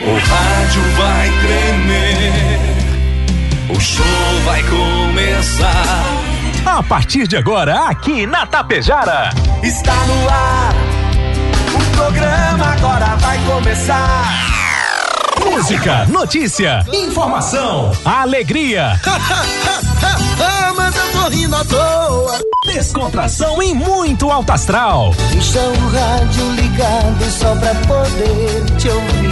O rádio vai tremer, o show vai começar. A partir de agora, aqui na Tapejara. Está no ar, o programa agora vai começar. Música, notícia, informação, alegria. Mas eu tô rindo à toa. Descontração e muito alto astral. Deixa o rádio ligado só pra poder te ouvir.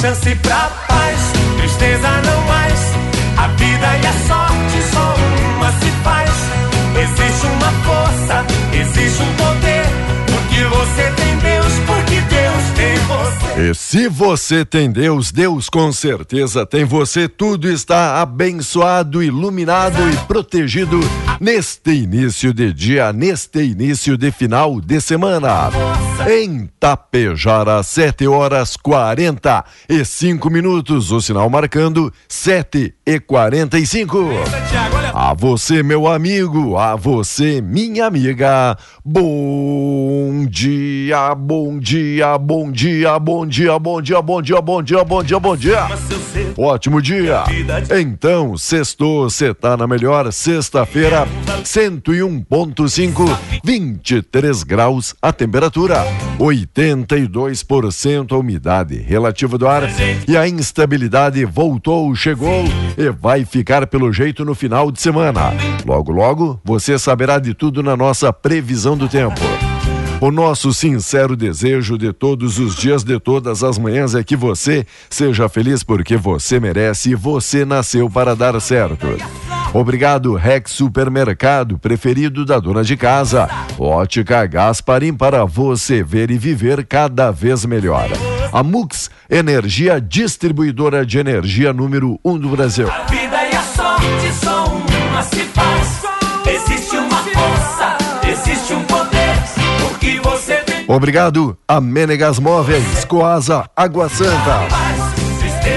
chance pra paz, tristeza não E se você tem Deus, Deus com certeza tem você. Tudo está abençoado, iluminado e protegido neste início de dia, neste início de final de semana. Em Tapejara, 7 horas 45 minutos. O sinal marcando 7 e 45. A você, meu amigo, a você, minha amiga. Bom dia, bom dia, bom dia, bom dia, bom dia, bom dia, bom dia, bom dia, bom dia. Ótimo dia. Então, sextou, você tá na melhor sexta-feira, 101.5, 23 graus a temperatura, 82% a umidade relativa do ar e a instabilidade voltou, chegou e vai ficar pelo jeito no final de semana. Logo, logo, você saberá de tudo na nossa previsão do tempo. O nosso sincero desejo de todos os dias, de todas as manhãs, é que você seja feliz porque você merece e você nasceu para dar certo. Obrigado, Rex Supermercado, preferido da dona de casa. Ótica Gasparim para você ver e viver cada vez melhor. A Mux, energia distribuidora de energia número 1 um do Brasil. A vida e a sorte só uma se faz. Existe uma força, existe um poder. Porque você tem Obrigado a Menegas Móveis, Coasa, Água Santa.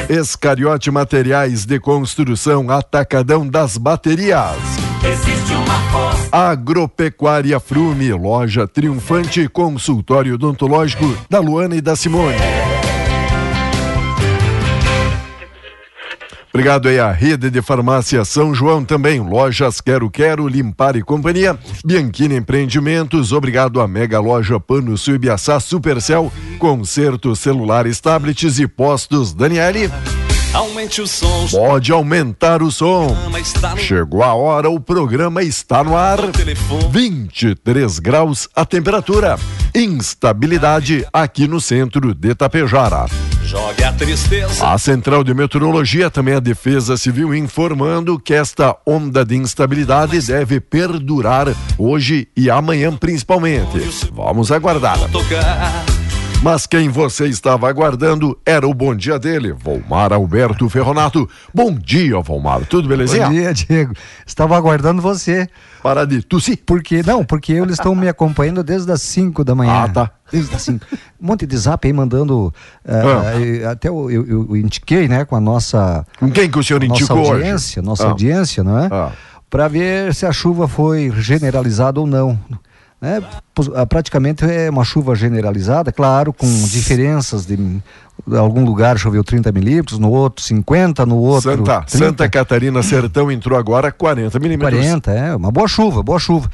Escariote Materiais de Construção, Atacadão das Baterias. Existe uma força. Agropecuária Frume, loja triunfante, consultório odontológico da Luana e da Simone. Obrigado aí à Rede de Farmácia São João também, lojas Quero Quero, Limpar e Companhia, Bianchini Empreendimentos, obrigado à Mega Loja Pano Sul Ibiaçá, Supercel, Concerto Celulares, Tablets e Postos Daniele. Aumente o som. Pode aumentar o som. No Chegou a hora, o programa está no ar. telefone. 23 graus a temperatura. Instabilidade aqui no centro de Tapejara. Jogue a tristeza. A Central de Meteorologia, também a Defesa Civil, informando que esta onda de instabilidade deve perdurar hoje e amanhã principalmente. Vamos aguardar. Tocar. Mas quem você estava aguardando era o bom dia dele, Volmar Alberto Ferronato. Bom dia, Volmar. Tudo belezinha? Bom dia, Diego. Estava aguardando você. Para de tossir. Porque, não, porque eles estão me acompanhando desde as 5 da manhã. Ah, tá. Desde as 5. Um monte de zap aí mandando. eh, Ah. eh, até eu, eu, eu indiquei, né, com a nossa, Com quem que o senhor nossa indicou hoje? audiência, nossa Ah. audiência, não é? Ah. Para ver se a chuva foi generalizada ou não. Né? Ah, praticamente é uma chuva generalizada, claro, com diferenças de. algum lugar choveu 30 milímetros, no outro 50, no outro. Santa, 30. Santa Catarina Sertão entrou agora 40 milímetros. 40, é, uma boa chuva, boa chuva.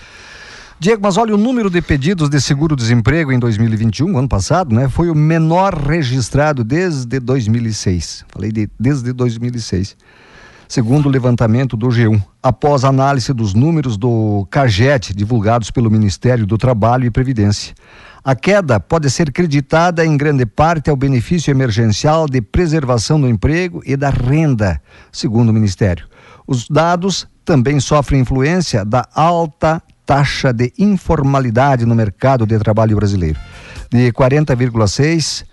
Diego, mas olha, o número de pedidos de seguro-desemprego em 2021, ano passado, né, foi o menor registrado desde 2006. Falei de, desde 2006. Segundo o levantamento do G1, após análise dos números do CAGET divulgados pelo Ministério do Trabalho e Previdência. A queda pode ser creditada em grande parte ao benefício emergencial de preservação do emprego e da renda, segundo o Ministério. Os dados também sofrem influência da alta taxa de informalidade no mercado de trabalho brasileiro, de 40,6%,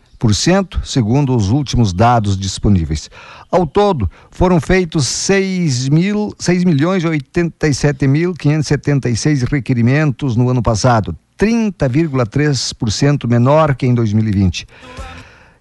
segundo os últimos dados disponíveis. Ao todo, foram feitos 6, mil, 6 milhões e 87.576 requerimentos no ano passado, 30,3% menor que em 2020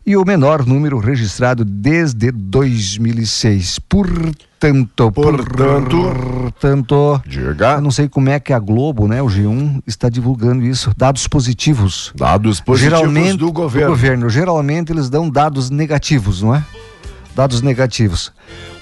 e o menor número registrado desde 2006. Portanto, Portanto, portanto, diga. eu não sei como é que a Globo, né, o G1 está divulgando isso, dados positivos. Dados positivos geralmente do governo. Geralmente eles dão dados negativos, não é? Dados negativos.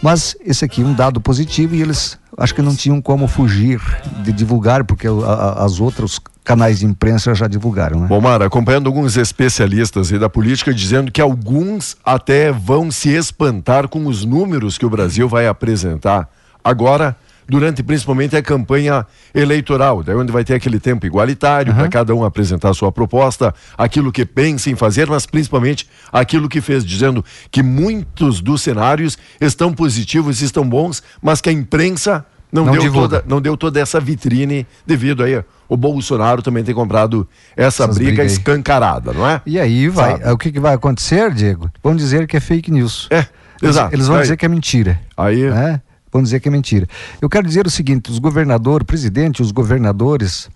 Mas esse aqui é um dado positivo e eles acho que não tinham como fugir de divulgar porque a- a- as outras canais de imprensa já divulgaram, né? Bom, Mara, acompanhando alguns especialistas da política dizendo que alguns até vão se espantar com os números que o Brasil vai apresentar agora, durante principalmente a campanha eleitoral, daí onde vai ter aquele tempo igualitário para cada um apresentar a sua proposta, aquilo que pensa em fazer, mas principalmente aquilo que fez, dizendo que muitos dos cenários estão positivos, estão bons, mas que a imprensa não, Não deu divulga. toda, não deu toda essa vitrine devido aí o Bolsonaro também tem comprado essa Essas briga escancarada, não é? E aí vai, Sabe? o que, que vai acontecer, Diego? Vão dizer que é fake news. É, Eles, exato. eles vão Aí- dizer que é mentira. Aí, né? Vão dizer que é mentira. Eu quero dizer o seguinte: os governadores, presidente, os governadores.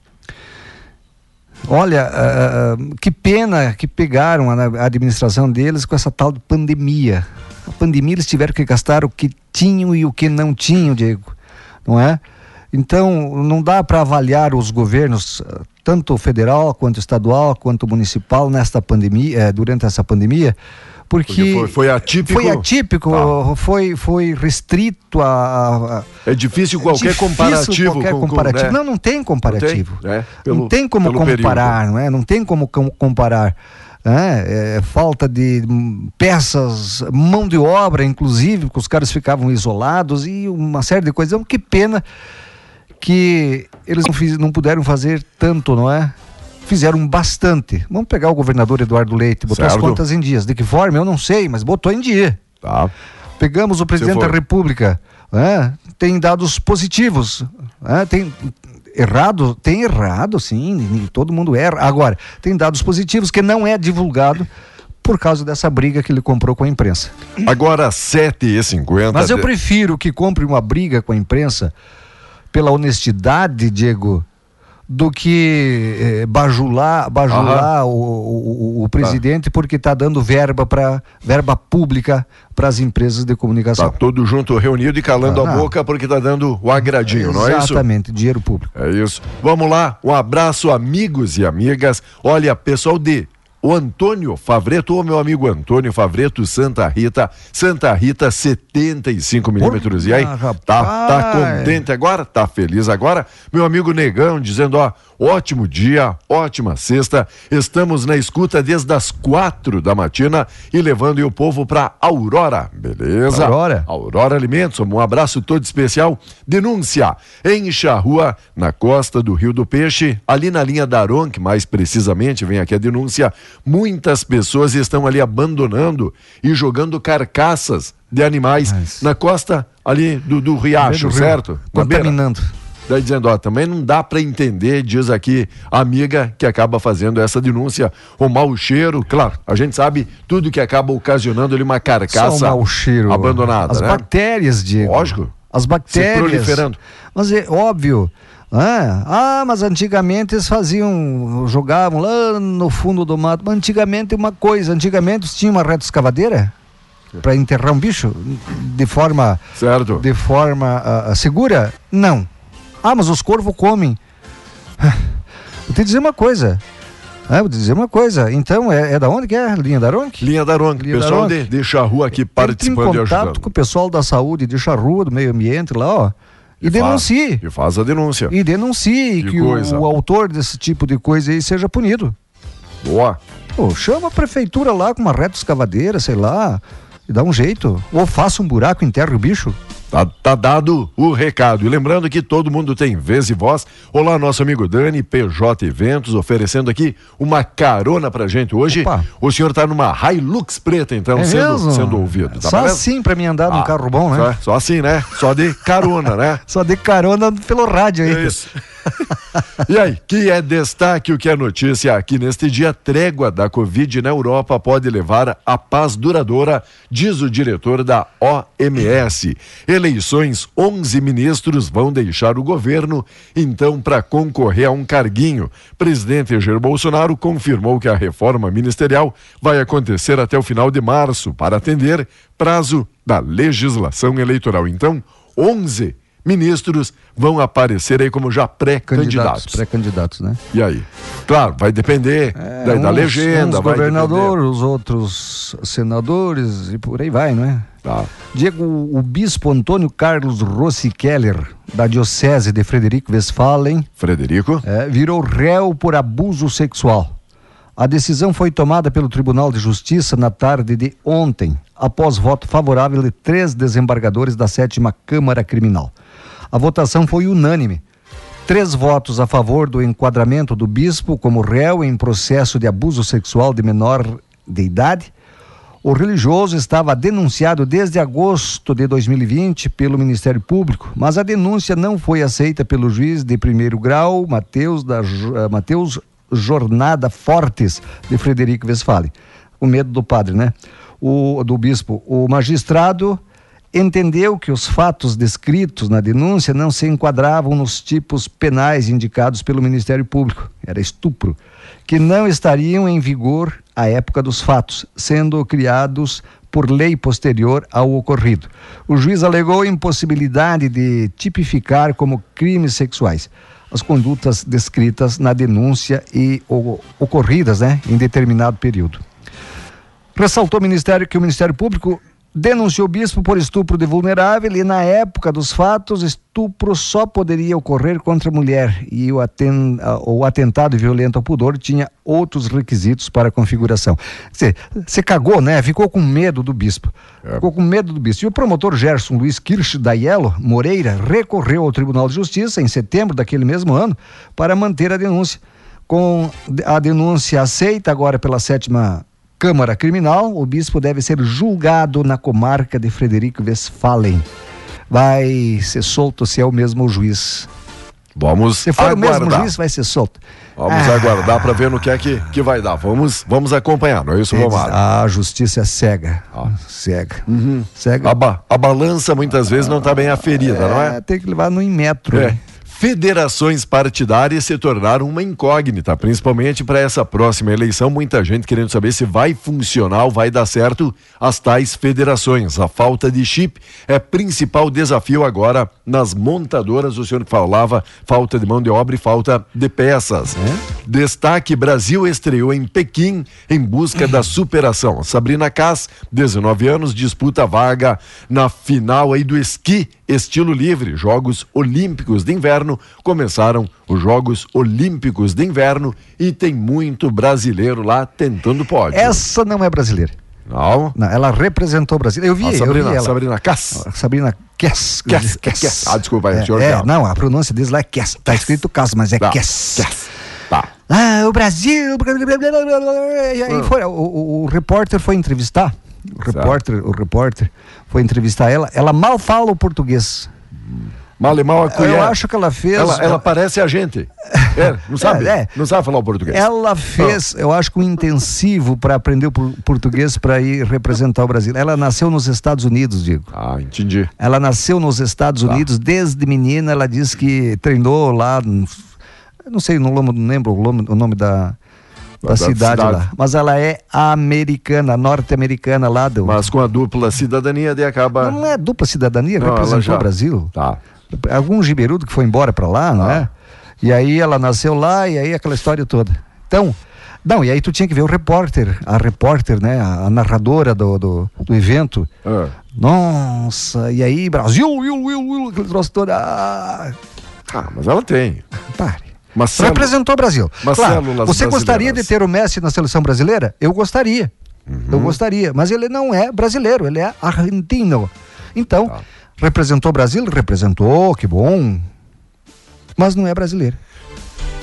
Olha, ah, que pena que pegaram a, administração deles com essa tal de pandemia. A pandemia eles tiveram que gastar o que tinham e o que não tinham, Diego. Não é? Então, não dá para avaliar os governos, tanto federal quanto estadual, quanto municipal, nesta pandemia, eh, durante essa pandemia, porque, Porque foi- foi atípico. Foi atípico, Tá. foi, foi restrito a. a- é difícil qualquer difícil comparativo. qualquer com- com, comparativo. né? Não, não tem comparativo. Não tem, não Pelo- tem como comparar, não é? Não tem como com- comparar. né? É, falta de peças, mão de obra, inclusive, porque os caras ficavam isolados e uma série de coisas. Então, que pena que eles não, fiz- não puderam fazer tanto, não é? Fizeram bastante. Vamos pegar o governador Eduardo Leite, botou as Certo. contas em dias. De que forma? Eu não sei, mas botou em dia. Tá. Pegamos o presidente da República, né? tem dados positivos, né? tem errado, tem errado, sim, todo mundo erra. Agora, tem dados positivos que não é divulgado por causa dessa briga que ele comprou com a imprensa. Agora, 7h50. Mas eu prefiro que compre uma briga com a imprensa pela honestidade, Diego, do que eh, bajular, bajular o, o- o- o presidente porque está dando verba para verba pública para as empresas de Tá comunicação. todo junto reunido e calando Ah, a não. boca porque tá dando o agradinho, não é isso? Exatamente, dinheiro público. É isso. Vamos lá, um abraço, amigos e amigas. Olha, pessoal de o Antônio Favreto, o meu amigo Antônio Favreto, Santa Rita, Santa Rita, 75 milímetros. E aí, tá, tá contente agora? Tá feliz agora? Meu amigo Negão dizendo, ó, ótimo dia, ótima sexta. Estamos na escuta desde as quatro da matina e levando o povo pra Aurora, beleza? Aurora. Aurora Alimentos, um abraço todo especial. Denúncia em Charrua, na costa do Rio do Peixe, ali na linha da Aronc, mais precisamente, vem aqui a denúncia. Muitas pessoas estão ali abandonando e jogando carcaças de animais Mas- na costa ali do, do riacho, certo? Contaminando. Daí dizendo, ó, também não dá para entender, diz aqui a amiga que acaba fazendo essa denúncia, o mau cheiro, claro, a gente sabe tudo que acaba ocasionando ali uma Só carcaça mau cheiro. abandonada, As né? bactérias, Diego. Lógico. As bactérias. proliferando. Mas é óbvio. Ah, ah, mas antigamente eles faziam, jogavam lá no fundo do mato. Mas antigamente uma coisa, antigamente tinha uma reta escavadeira para enterrar um bicho de forma Certo. de forma ah, segura? Não. Ah, mas os corvos comem. Vou te dizer uma coisa. Ah, vou te dizer uma coisa. Então, é, é da onde que é? Linha da Ronque? Linha da Ronque, Linha da pessoal Ronque. de, de Charrua aqui Entre participando em e contato com o pessoal da saúde de Charrua, do meio ambiente lá, ó. E, Faz- denuncie. E faz a denúncia. E denuncie Que que o, o autor desse tipo de coisa aí seja punido. Boa. Pô, chama a prefeitura lá com uma reta escavadeira, sei lá, e dá um jeito. Ou faça um buraco e enterre o bicho. Tá, tá dado o recado. E lembrando que todo mundo tem vez e voz. Olá, nosso amigo Dani, PJ Eventos, oferecendo aqui uma carona pra gente hoje. Opa. O senhor tá numa Hilux preta, então, é sendo, sendo ouvido. Tá Só beleza? assim pra mim andar num Ah, carro bom, né? Só, só assim, né? Só de carona, né? Só de carona pelo rádio aí. É isso. e aí, que é destaque, o que é notícia aqui neste dia? Trégua da Covid na Europa pode levar à paz duradoura, diz o diretor da OMS. Eleições, 11 ministros vão deixar o governo, então, para concorrer a um carguinho. Presidente Jair Bolsonaro confirmou que a reforma ministerial vai acontecer até o final de março, para atender prazo da legislação eleitoral. Então, 11 ministros vão aparecer aí como já pré-candidatos. Pré-candidatos, né? E aí? Claro, vai depender da, da uns- legenda, uns vai governadores, os outros senadores e por aí vai, não é? depender. Tá. Diego, o bispo Antônio Carlos Rossi Keller, da Diocese de Frederico Westphalen, Frederico? é, virou réu por abuso sexual. A decisão foi tomada pelo Tribunal de Justiça na tarde de ontem, após voto favorável de três desembargadores da sétima Câmara Criminal. A votação foi unânime. Três votos a favor do enquadramento do bispo como réu em processo de abuso sexual de menor de idade. O religioso estava denunciado desde agosto de 2020 pelo Ministério Público, mas a denúncia não foi aceita pelo juiz de primeiro grau, Mateus, da, eh, Mateus Jornada Fortes, de Frederico Westphalen. Com medo do padre, né? O, do bispo. O magistrado entendeu que os fatos descritos na denúncia não se enquadravam nos tipos penais indicados pelo Ministério Público, era estupro, que não estariam em vigor à época dos fatos, sendo criados por lei posterior ao ocorrido. O juiz alegou impossibilidade de tipificar como crimes sexuais as condutas descritas na denúncia e ocorridas né, em determinado período. Ressaltou o Ministério que o Ministério Público denunciou o bispo por estupro de vulnerável e na época dos fatos estupro só poderia ocorrer contra a mulher e o, aten- o atentado violento ao pudor tinha outros requisitos para a configuração. Quer dizer, você cagou, né? Ficou com medo do bispo. Ficou com medo do bispo. E o promotor Gerson Luiz Kirsch Daiello Moreira recorreu ao Tribunal de Justiça em setembro daquele mesmo ano para manter a denúncia. Com a denúncia aceita agora pela sétima Câmara Criminal, o bispo deve ser julgado na comarca de Frederico Westphalen. Vai ser solto se é o mesmo juiz. Vamos Se for o aguardar. mesmo juiz, vai ser solto. Vamos Ah, aguardar para ver no que é que, que vai dar. Vamos, vamos acompanhar, não é isso, Romar? A justiça é cega. Ah. Cega. Cega. A, ba- a balança muitas vezes não está bem aferida, não é? Tem que levar no metro. É. Federações partidárias se tornaram uma incógnita, principalmente para essa próxima eleição. Muita gente querendo saber se vai funcionar vai dar certo as tais federações. A falta de chip é principal desafio agora nas montadoras. O senhor falava falta de mão de obra e falta de peças. Destaque: Brasil estreou em Pequim em busca da superação. Sabrina Cass, 19 anos, disputa vaga na final aí do esqui estilo livre. Jogos Olímpicos de Inverno começaram os Jogos Olímpicos de Inverno e tem muito brasileiro lá tentando pódio. Essa não é brasileira. Não. Não, ela representou o Brasil. Eu vi, A eu vi Sabrina, ela. Sabrina Cass. Sabrina Kess. Kess, Kess. Ah, desculpa é, senhor é, Kess. não, a pronúncia deles lá é Kess. Tá escrito Cass, mas é Tá. Tá. Ah, o Brasil. blá, blá, blá, blá, blá, blá", E aí Ah. foi, o, o- o repórter foi entrevistar. O repórter, o repórter foi entrevistar ela. Ela mal fala o português. Mal e mal a colher. Eu acho que ela fez. Ela, ela parece a gente. É, não sabe? É, é. Não sabe falar o português. Ela fez, eu acho que um intensivo para aprender o por- português para ir representar o Brasil. Ela nasceu nos Estados Unidos, digo. Ah, entendi. Ela nasceu nos Estados Tá. Unidos desde menina. Ela diz que treinou lá, não sei, não lembro, não o nome, o nome da, da, Da cidade, cidade. lá. Mas ela é americana, norte-americana lá do. Mas com a dupla cidadania, daí acaba. Não é dupla cidadania, Não, representou já- o Brasil. Tá. Algum giberudo que foi embora para lá, não Ah. é? E aí ela nasceu lá e aí aquela história toda. Então, não, e aí tu tinha que ver o repórter, a repórter, né, a, narradora do, do, do evento. Ah. Nossa, e aí Brasil, Will, Will, Will, aquele troço todo. Ah, Ah, mas ela tem. pare. Marcelo, Representou o Brasil. Mas Claro, você gostaria de ter o Messi na seleção brasileira? Eu gostaria. Uhum. Eu gostaria. Mas ele não é brasileiro, ele é argentino. Então, Tá. Representou o Brasil? Representou, que bom. Mas não é brasileiro.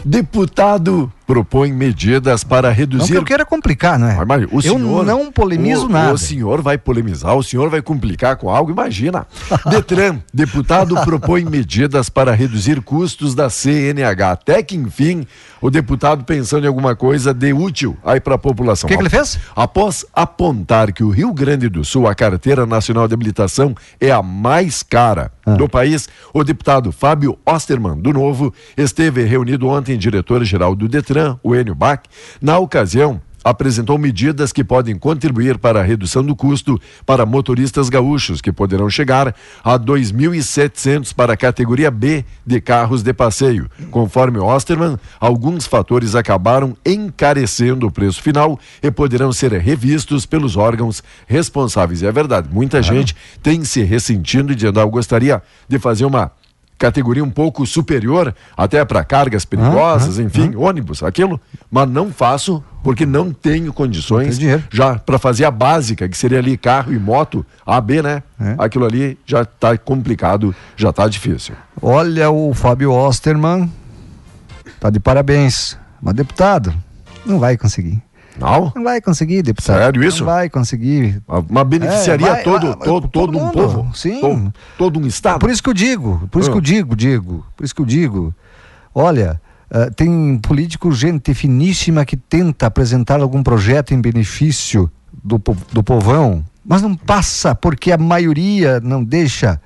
Deputado propõe medidas para Não que reduzir. eu queira complicar, não é? Ah, mas o eu senhor- não polemizo o, nada. O senhor vai polemizar, o senhor vai complicar com algo, imagina. Detran, deputado propõe medidas para reduzir custos da CNH. Até que, enfim, o deputado pensando em alguma coisa de útil aí para a população. O que que ele fez? Após apontar que o Rio Grande do Sul, a carteira nacional de habilitação, é a mais cara Ah. do país, o deputado Fábio Osterman, do Novo, esteve reunido ontem diretor-geral do Detran, o Enio Bach. Na ocasião, apresentou medidas que podem contribuir para a redução do custo para motoristas gaúchos, que poderão chegar a 2.700 para a categoria B de carros de passeio. Conforme Osterman, alguns fatores acabaram encarecendo o preço final e poderão ser revistos pelos órgãos responsáveis. E é verdade, muita gente tem se ressentindo e dizendo, ah, eu gostaria de fazer uma categoria um pouco superior, até para cargas perigosas, enfim, ônibus, aquilo, mas não faço porque não tenho condições Não já para fazer a básica, que seria ali carro e moto, AB, né? É. Aquilo ali já está complicado, já está difícil. Olha o Fábio Osterman. Tá de parabéns. Mas deputado, não vai conseguir. Não? Não vai conseguir, deputado. Sério isso? Não vai conseguir. Mas beneficiaria É, vai- todo, vai- todo, todo todo um povo? sim. Todo, todo um estado? Por isso que eu digo, por isso que eu Ah. digo, Diego, por isso que eu digo. Olha, ah, tem político, gente finíssima que tenta apresentar algum projeto em benefício do, do povão, mas não passa porque a maioria não deixa.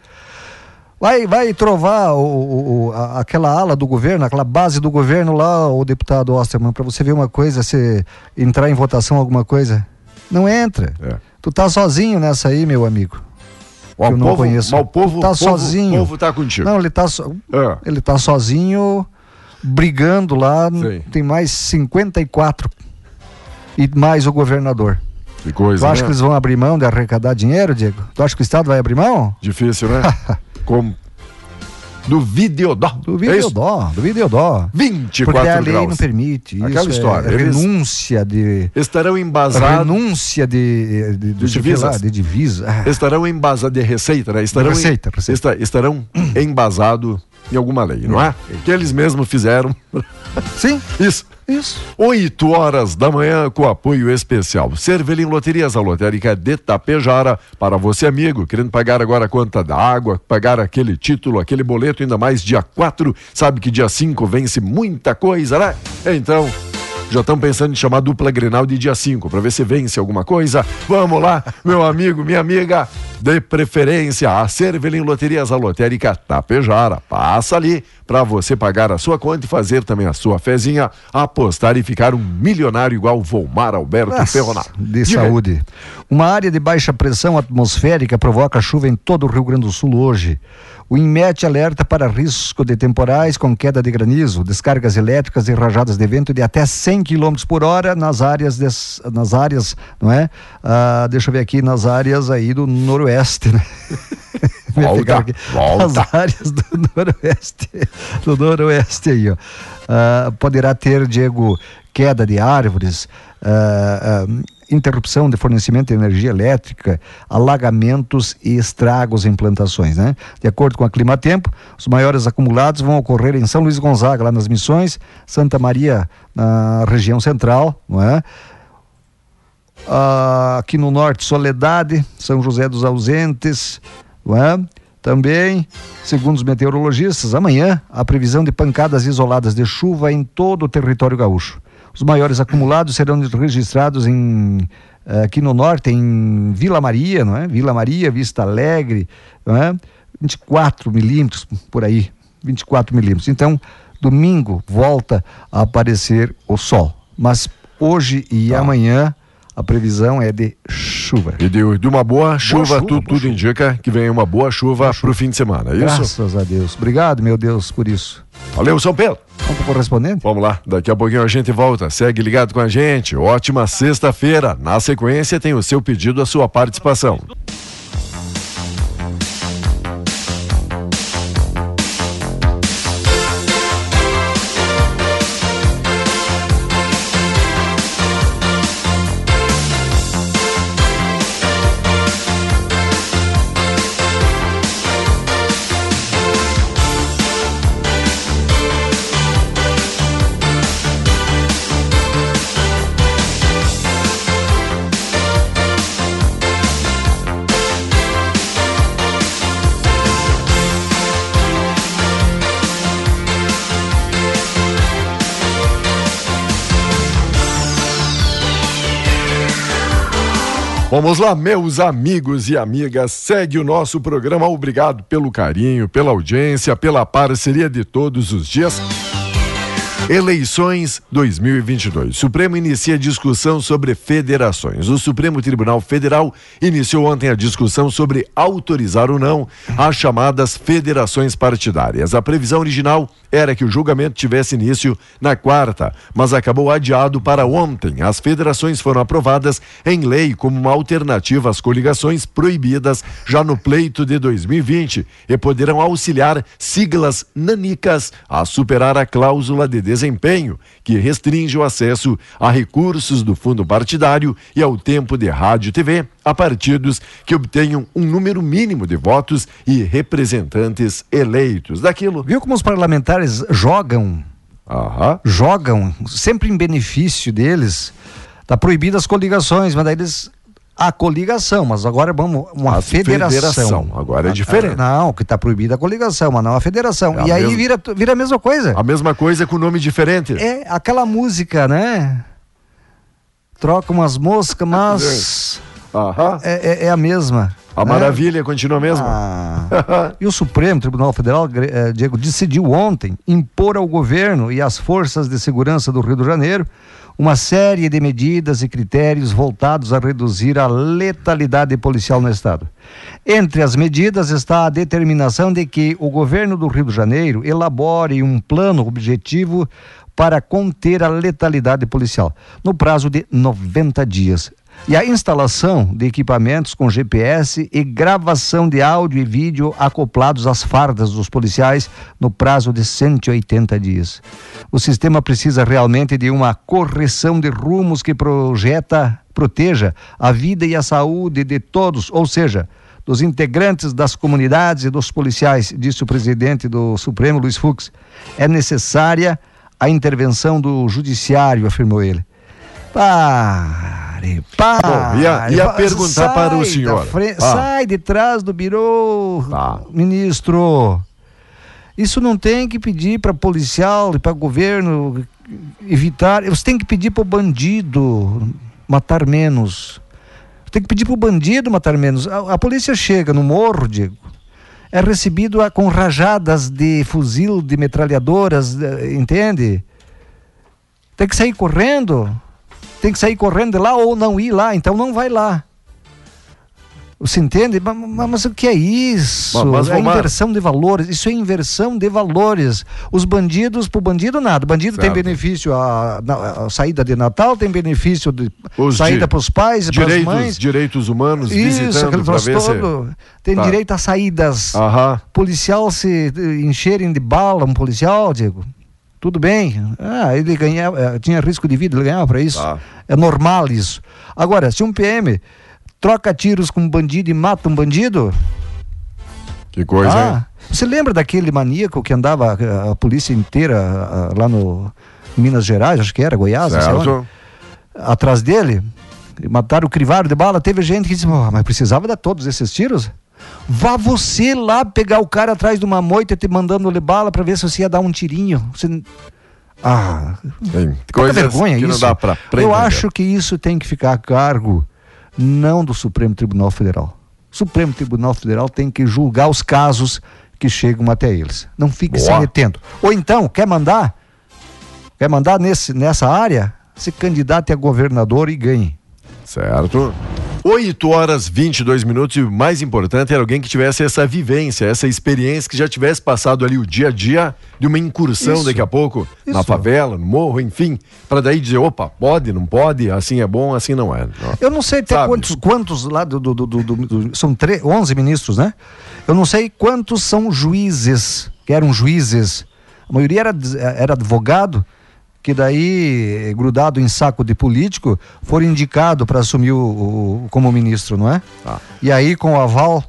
Vai, vai trovar o, o- o- a- aquela ala do governo, aquela base do governo lá, o deputado Osterman, para você ver uma coisa, se entrar em votação alguma coisa. Não entra. É. Tu tá sozinho nessa aí, meu amigo. Ó, eu o não povo, conheço. Mas o povo, Tá povo- sozinho. O povo tá contigo. Não, ele tá, so- É. ele tá sozinho, brigando lá. Sim. Tem mais 54 e mais o governador. Que coisa, Tu acha né? que eles vão abrir mão de arrecadar dinheiro, Diego? Tu acha que o Estado vai abrir mão? Difícil, né? Como... Do videodó. Duvido É eu isso? dó, duvido eu dó. 24 Porque a lei graus. não permite. Aquela isso história, É renúncia de. Estarão embasados. Renúncia de, de, De lá, divisas? de divisa. Ah, Estarão embasados de receita, né? Estarão Receita, em, receita. esta- estarão embasados em alguma lei, não é? Que eles mesmos fizeram. Sim, Isso. Isso. 8 horas da manhã com apoio especial. Cervelim Loterias, a lotérica de Tapejara. Para você, amigo, querendo pagar agora a conta da água, pagar aquele título, aquele boleto, ainda mais dia 4. Sabe que dia 5 vence muita coisa, né? Então. Já estão pensando em chamar dupla Grenal de dia 5 para ver se vence alguma coisa. Vamos lá, meu amigo, minha amiga, de preferência, a Cervelim Loterias, a lotérica Tapejara. Passa ali para você pagar a sua conta e fazer também a sua fezinha, apostar e ficar um milionário igual Volmar Alberto Nossa, Ferronato. De saúde. Uma área de baixa pressão atmosférica provoca chuva em todo o Rio Grande do Sul hoje. O INMET alerta para risco de temporais com queda de granizo, descargas elétricas e rajadas de vento de até 100 km por hora nas áreas, des- nas áreas, não é? Ah, deixa eu ver aqui, nas áreas aí do noroeste, né? Volta, volta. Nas áreas do noroeste, do noroeste aí, ó. Ah, poderá ter, Diego, queda de árvores, ah, ah, interrupção de fornecimento de energia elétrica, alagamentos e estragos em plantações, né? De acordo com a Climatempo, os maiores acumulados vão ocorrer em São Luís Gonzaga, lá nas Missões, Santa Maria, na região central, não é? Ah, aqui no norte, Soledade, São José dos Ausentes, não é? Também, segundo os meteorologistas, amanhã a previsão de pancadas isoladas de chuva em todo o território gaúcho. Os maiores acumulados serão registrados em eh, aqui no norte, em Vila Maria, não é? Vila Maria, Vista Alegre, não é? 24 milímetros por aí, 24 milímetros. Então, domingo volta a aparecer o sol. Mas hoje e Tá. amanhã a previsão é de chuva. E de, de uma boa chuva, chuva, tudo, boa tudo chuva. indica que vem uma boa chuva pro fim de semana, é isso? Graças a Deus. Obrigado, meu Deus, por isso. Valeu, São Pedro. Vamos pro correspondente? Vamos lá, daqui a pouquinho a gente volta. Segue ligado com a gente. Ótima sexta-feira. Na sequência tem o seu pedido, a sua participação. Vamos lá, meus amigos e amigas. Segue o nosso programa. Obrigado pelo carinho, pela audiência, pela parceria de todos os dias. Eleições 2022. Supremo inicia discussão sobre federações. O Supremo Tribunal Federal iniciou ontem a discussão sobre autorizar ou não as chamadas federações partidárias. A previsão original era que o julgamento tivesse início na quarta, mas acabou adiado para ontem. As federações foram aprovadas em lei como uma alternativa às coligações proibidas já no pleito de 2020 e poderão auxiliar siglas nanicas a superar a cláusula de desempenho que restringe o acesso a recursos do fundo partidário e ao tempo de rádio e TV a partidos que obtenham um número mínimo de votos e representantes eleitos. Daquilo. Viu como os parlamentares jogam, Aham. jogam sempre em benefício deles? Tá proibidas as coligações, mas daí eles a coligação, mas agora vamos uma As federação. federação, agora é Ah, diferente. Não, que está proibida a coligação, mas não a federação. É a e aí mesma- vira, vira a mesma coisa. A mesma coisa com nome diferente. É aquela música, né? Troca umas moscas, mas Aham. é, é- é a mesma. A né? maravilha continua mesmo. Ah. e o Supremo Tribunal Federal, eh, Diego, decidiu ontem impor ao governo e às forças de segurança do Rio de Janeiro uma série de medidas e critérios voltados a reduzir a letalidade policial no Estado. Entre as medidas está a determinação de que o governo do Rio de Janeiro elabore um plano objetivo para conter a letalidade policial, no prazo de 90 dias. E a instalação de equipamentos com GPS e gravação de áudio e vídeo acoplados às fardas dos policiais no prazo de 180 dias. O sistema precisa realmente de uma correção de rumos que projeta, proteja a vida e a saúde de todos, ou seja, dos integrantes das comunidades e dos policiais, disse o presidente do Supremo, Luiz Fux. É necessária a intervenção do judiciário, afirmou ele. Pare, pare. Bom, ia- ia Pa- perguntar para o senhor. fre- Ah. Sai de trás do birô, Tá. ministro. Isso não tem que pedir para policial e para governo evitar. Você tem que pedir para o bandido matar menos. Tem que pedir para o bandido matar menos. A, a polícia chega no morro, Diego, é recebido a- com rajadas de fuzil, de metralhadoras, eh, entende? Tem que sair correndo. Tem que sair correndo de lá ou não ir lá, então não vai lá. Você entende? Mas, mas- o que é isso? Mas- mas, é inversão de valores. Isso é inversão de valores. Os bandidos, pro bandido nada. O bandido tem Certo. benefício a, na- a saída de Natal, tem benefício de Os saída para os pais e para as mães. direitos humanos Isso, aquele troço se. Tem Tá. direito a saídas. Aham. Policial se encherem de bala, um policial, Diego. Tudo bem. Ah, ele ganhava, eh, tinha risco de vida, ele ganhava para isso. Tá. É normal isso. Agora, se um PM troca tiros com um bandido e mata um bandido, Que coisa, hein? ah, você lembra daquele maníaco que andava a, a polícia inteira ah, lá no Minas Gerais, acho que era, Goiás, atrás dele? Mataram o crivaro de bala. Teve gente que disse, "Pô, mas precisava dar todos esses tiros? Vá você lá pegar o cara atrás de uma moita te mandando-lhe bala para ver se você ia dar um tirinho. Você... Ah, Quanta coisas vergonha que isso. não dá pra Eu acho que isso tem que ficar a cargo não do Supremo Tribunal Federal. O Supremo Tribunal Federal tem que julgar os casos que chegam até eles. Não fique se Boa. metendo. Ou então, quer mandar? Quer mandar nesse, nessa área? Se candidate a governador e ganhe. Certo. 8 horas 22 minutos e o mais importante era alguém que tivesse essa vivência, essa experiência, que já tivesse passado ali o dia a dia de uma incursão Isso. daqui a pouco na Isso. favela, no morro, enfim, para daí dizer, opa, pode, não pode, assim é bom, assim não é. Não. Eu não sei até Sabe? quantos, quantos lá do, do, do, do- são tre- 11 ministros, né? Eu não sei quantos são juízes, que eram juízes. A maioria era, era advogado, que daí, grudado em saco de político, foram indicados para assumir o, o- como ministro, não é? Tá. E aí com o aval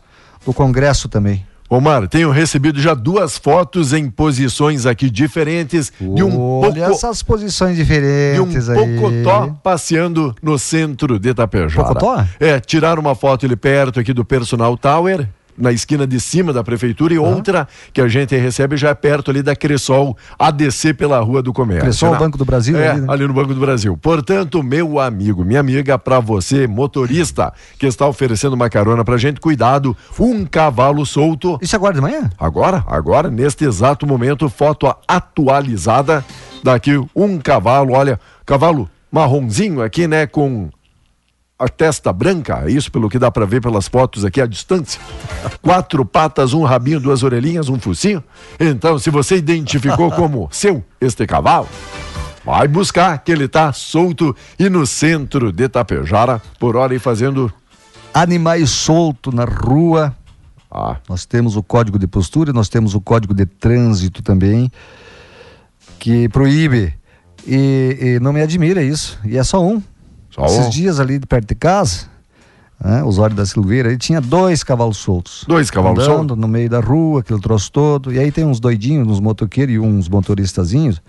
do Congresso também. Omar, tenho recebido já duas fotos em posições aqui diferentes de um Olha pouco essas posições de um diferentes aí. pocotó passeando no centro de Itapejara. Pocotó? É, tiraram uma foto ali perto aqui do Personal Tower, na esquina de cima da prefeitura, e outra que a gente recebe já é perto ali da Cressol, a descer pela Rua do Comércio. Cressol, né? Banco do Brasil, É, ali, né? ali no Banco do Brasil. Portanto, meu amigo, minha amiga, para você, motorista, que está oferecendo uma carona pra gente, cuidado, um cavalo solto Isso agora de manhã? Agora, agora, neste exato momento, foto atualizada daqui um cavalo, olha, cavalo marronzinho aqui, né, com a testa branca, é isso pelo que dá para ver pelas fotos aqui à distância. Quatro patas, um rabinho, duas orelhinhas, um focinho. Então, se você identificou como seu este cavalo, vai buscar que ele tá solto e no centro de Tapejara, por hora e fazendo Animais soltos na rua. ah, Nós temos o código de postura, nós temos o código de trânsito também, que proíbe. E, e não me admira isso. E é só um. Só Esses um? dias ali de perto de casa, né, Osório da Silveira, ele tinha dois cavalos soltos. Dois cavalos soltos? no meio da rua, aquele troço todo. E aí tem uns doidinhos, uns motoqueiros e uns motoristazinhos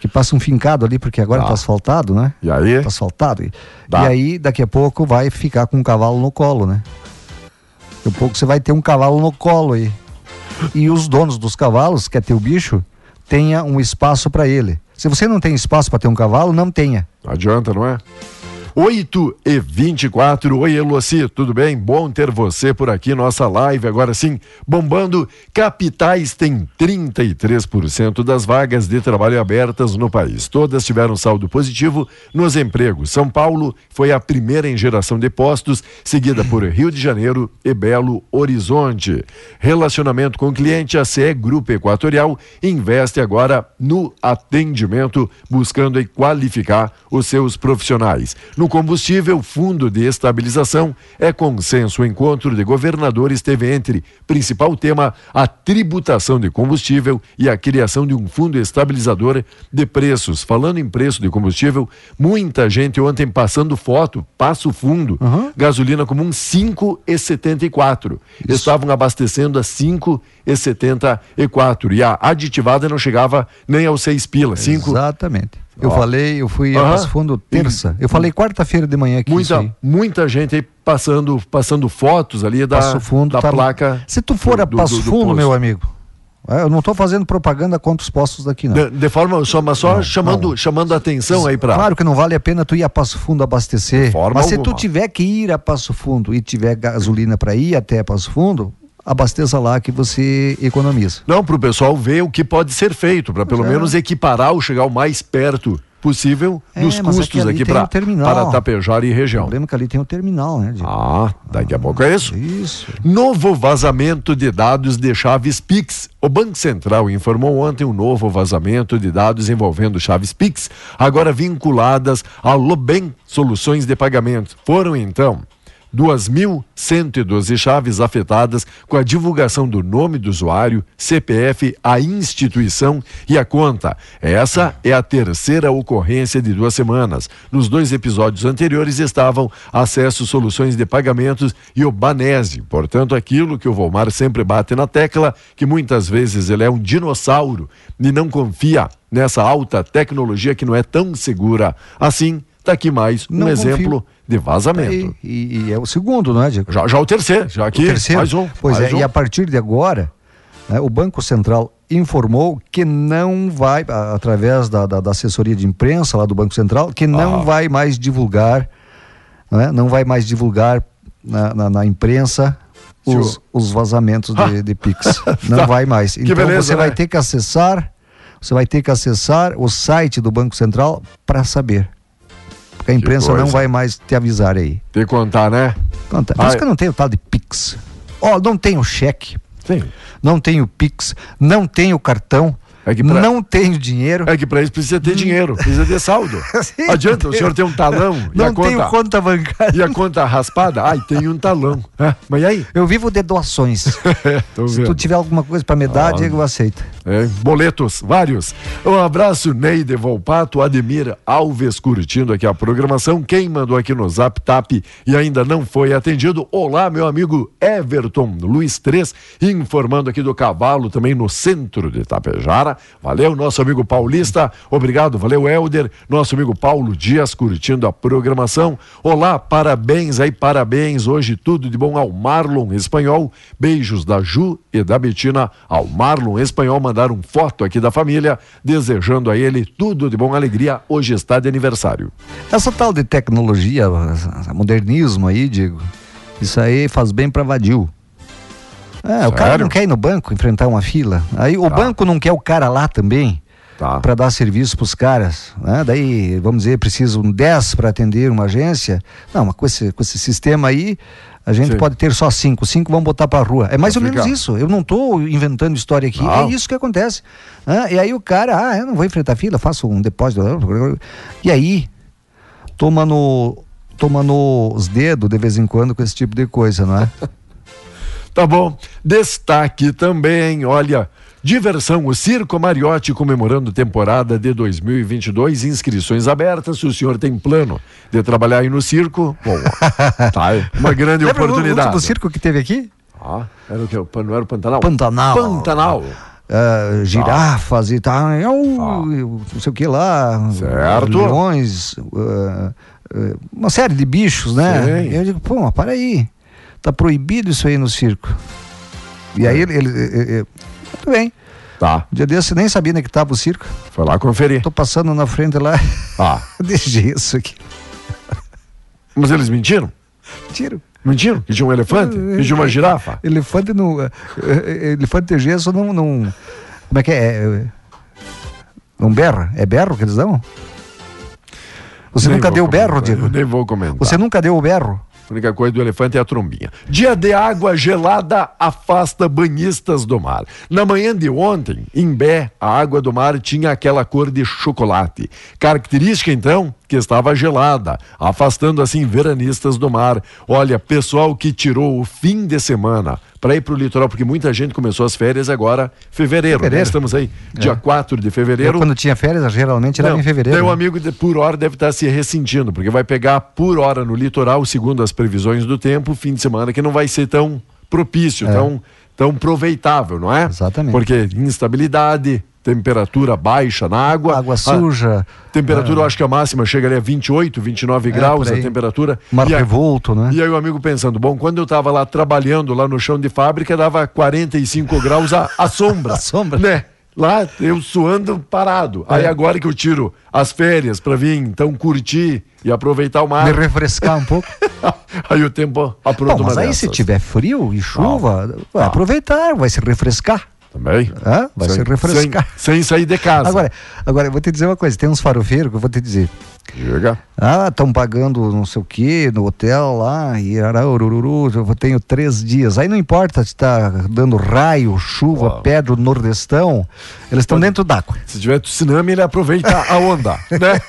que passam fincado ali, porque agora Tá. tá asfaltado, né? e aí? Tá asfaltado. E, Tá. e aí, daqui a pouco, vai ficar com um cavalo no colo, né? Daqui a pouco você vai ter um cavalo no colo aí. E os donos dos cavalos, quer ter o bicho, tenha um espaço para ele. Se você não tem espaço para ter um cavalo, não tenha. Não adianta, não é? 8 e 24. Oi, Eloci, tudo bem? Bom ter você por aqui, nossa live agora sim, bombando. Capitais tem 33% das vagas de trabalho abertas no país. Todas tiveram saldo positivo nos empregos. São Paulo foi a primeira em geração de postos, seguida por Rio de Janeiro e Belo Horizonte. Relacionamento com cliente, a CE Grupo Equatorial investe agora no atendimento, buscando qualificar os seus profissionais. No combustível, Fundo de Estabilização é consenso. O encontro de governadores teve entre principal tema a tributação de combustível e a criação de um fundo estabilizador de preços. Falando em preço de combustível, muita gente ontem passando foto, passo fundo, gasolina comum 5,74. Estavam abastecendo a 5,74 e a aditivada não chegava nem aos 6 pila, 5 Exatamente. Eu Ó. falei, eu fui a. Passo Fundo terça. Eu falei quarta-feira de manhã aqui. muita muita gente aí passando passando fotos ali da Passo Fundo da tá- placa. Se tu for do- a Passo do- do Fundo, meu amigo, é, eu não estou fazendo propaganda contra os postos daqui, não. De, de forma só, mas só Não, chamando não. chamando a atenção aí para Claro que não vale a pena tu ir a Passo Fundo abastecer. De forma Mas se tu alguma. tiver que ir a Passo Fundo e tiver gasolina para ir até Passo Fundo, abasteça lá que você economiza. Não, para o pessoal ver o que pode ser feito, para pelo é. menos equiparar ou chegar o mais perto possível É, dos mas custos aqui aqui para o Tapejara e O região. problema é que ali tem o terminal, né? Diego? Ah, daqui a pouco é isso. Isso. Novo vazamento de dados de chaves Pix. O Banco Central informou ontem um novo vazamento de dados envolvendo chaves Pix, agora vinculadas à Lobem Soluções de Pagamento. Foram então 2.112 chaves afetadas com a divulgação do nome do usuário, CPF, a instituição e a conta. Essa é a terceira ocorrência de duas semanas. Nos dois episódios anteriores estavam acesso soluções de pagamentos e o Banese. Portanto, aquilo que o Volmar sempre bate na tecla, que muitas vezes ele é um dinossauro e não confia nessa alta tecnologia que não é tão segura. Assim, está aqui mais um Não exemplo confio. de vazamento. E, e- é o segundo, não é, Diego? Já, já o terceiro, já aqui, O terceiro. mais um. Pois mais é, um. e a partir de agora, né, o Banco Central informou que não vai, através da, da- da assessoria de imprensa lá do Banco Central, que não Ah. vai mais divulgar, né, não vai mais divulgar na, na- na imprensa os, os vazamentos de, de Pix. Não Tá. vai mais. Então beleza, você vai né? ter que acessar, você vai ter que acessar o site do Banco Central para saber. Porque a imprensa não vai mais te avisar aí. Tem que contar, né? Conta. Por Ah, isso que eu não tenho tal de Pix. Ó, não tenho cheque, Sim. não tenho Pix, não tenho cartão, É que pra- não tenho dinheiro. É que para isso precisa ter dinheiro, precisa ter saldo. Sim, Adianta, o senhor tem um talão e a não tenho conta, conta bancária. e a conta raspada? Ai, tem um talão. É, mas e aí? Eu vivo de doações. Se vendo. tu tiver alguma coisa para me dar, Ah. Diego, eu aceito. É, boletos, vários. Um abraço, Neide Volpato, Ademir Alves curtindo aqui a programação. Quem mandou aqui no Zap Tap e ainda não foi atendido? Olá, meu amigo Everton Luiz 3, informando aqui do cavalo também no centro de Itapejara. Valeu, nosso amigo Paulista. Obrigado, valeu, Helder. Nosso amigo Paulo Dias curtindo a programação. Olá, parabéns aí, parabéns. Hoje tudo de bom ao Marlon Espanhol. Beijos da Ju e da Betina ao Marlon Espanhol. Mandaram foto aqui da família, desejando a ele tudo de bom, alegria. Hoje está de aniversário. Essa tal de tecnologia, modernismo aí, Diego, isso aí faz bem para vadio. É, o cara Sério? não quer ir no banco enfrentar uma fila. Aí o banco não quer o cara lá também. Tá. para dar serviço para os caras. Né? Daí, vamos dizer, precisam 10 para atender uma agência. Não, mas com esse, com esse sistema aí, a gente Sim. pode ter só cinco. Cinco vão botar para rua. É mais ou menos isso. Eu não estou inventando história aqui. Não. É isso que acontece. Ah, e aí o cara, ah, eu não vou enfrentar fila, faço um depósito. E aí, toma no. Toma nos dedos de vez em quando com esse tipo de coisa, não é? Tá bom. Destaque também, olha. Diversão, o Circo Mariotti comemorando temporada de 2022, inscrições abertas. Se o senhor tem plano de trabalhar aí no circo, bom, tá aí, uma grande Lembra o oportunidade. último circo que teve aqui? Ah, era o que? Não era o Pantanal? Pantanal. Pantanal. ah, girafas e tal, é o- não sei o que lá, Certo. leões, ah, ah, uma série de bichos, né? Sim. Eu digo, pô, mas para aí, tá proibido isso aí no circo. E É. aí ele, ele- ele- ele- muito bem, Tá, dia desse nem sabia onde é que tava o circo, foi lá conferir. tô passando na frente lá, Ah, gesso aqui, mas eles mentiram? tiro. Mentiram? Que tinha um elefante? Que tinha uma girafa? Elefante no. eh, eh, Elefante de gesso não, não. Como é que é? Não berra? É berro que eles dão? Você Nem nunca deu berro, Diego? eu Nem vou comentar. Você nunca deu o berro? A única coisa do elefante é a trombinha. Dia de água gelada afasta banhistas do mar. Na manhã de ontem, em Bé, a água do mar tinha aquela cor de chocolate. Característica, então, que estava gelada, afastando assim veranistas do mar. Olha, pessoal que tirou o fim de semana para ir para o litoral, porque muita gente começou as férias agora, fevereiro. né? Fevereiro. Estamos aí, dia 4 de Eu, fevereiro. quando tinha férias, geralmente era Não, em fevereiro. O né? amigo de por hora deve estar se ressentindo, porque vai pegar por hora no litoral, segundo as previsões do tempo, fim de semana que não vai ser tão propício, tão, tão proveitável, não é? Exatamente. Porque instabilidade, temperatura baixa na água. Água a suja, temperatura, eu acho que a máxima chega ali a 28, 29 graus, por a temperatura. mar E a- revolto, né? e aí o amigo pensando, bom, quando eu estava lá trabalhando lá no chão de fábrica, dava 45 graus a, a sombra. A sombra. Né? Lá eu suando parado. Aí É. agora que eu tiro as férias para vir, então curtir e aproveitar o mar. Me refrescar um pouco. aí o tempo apronta Bom, mas aí dessas. se tiver frio e chuva, vai Ah. aproveitar, vai se refrescar. Também. Hã? Vai sem, se refrescar. Sem, sem sair de casa. Agora, agora, eu vou te dizer uma coisa: tem uns farofeiros que eu vou te dizer. Diga. Ah, estão pagando não sei o que no hotel lá, e ararururu, eu tenho três dias. Aí não importa se está dando raio, chuva, Uau. pedra, nordestão, eles estão dentro d'água. Se tiver tsunami, ele aproveita a onda, né?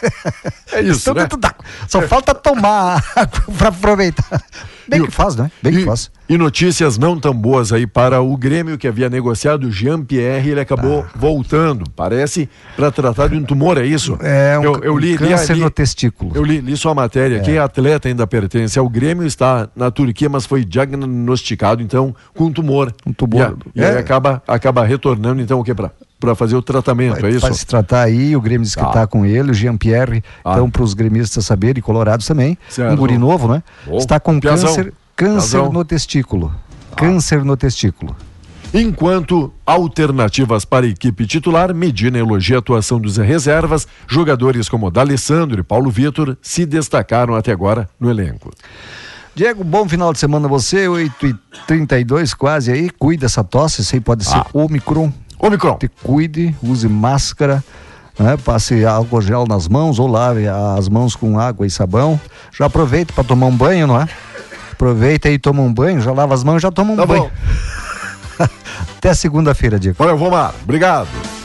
É isso, Estão né? dentro d'água. Só falta tomar água para aproveitar. Bem E que faz, né? Bem que E, faz. e notícias não tão boas aí para o Grêmio que havia negociado o Jean-Pierre, ele acabou Ah. voltando. Parece para tratar de um tumor, é isso? É um, eu, eu um li, li, câncer li- no testículo. Eu li, li sua matéria. Quem é atleta ainda pertence ao Grêmio, está na Turquia, mas foi diagnosticado então com tumor. Um tumor. E, a- e aí É. acaba, acaba retornando então o que para fazer o tratamento, é isso? Vai se tratar aí, o Grêmio diz que Tá. está com ele, o Jean-Pierre, Ah. então para os gremistas saberem, e colorados também, Certo. um guri novo, né? Bom. Está com Piazão. câncer, câncer Piazão. no testículo. Câncer no testículo. Enquanto alternativas para a equipe titular, Medina elogia a atuação dos reservas, jogadores como D'Alessandro e Paulo Vitor se destacaram até agora no elenco. Diego, bom final de semana a você, 8h32 quase aí, cuida dessa tosse, isso aí pode ser Ah. Omicron, Omicron, te cuide, use máscara, né? passe álcool gel nas mãos ou lave as mãos com água e sabão. Já aproveita para tomar um banho, não é? Aproveita aí e toma um banho, já lava as mãos e já toma um tá banho. bom. Até segunda-feira, Diego. Valeu, Vomar. Obrigado.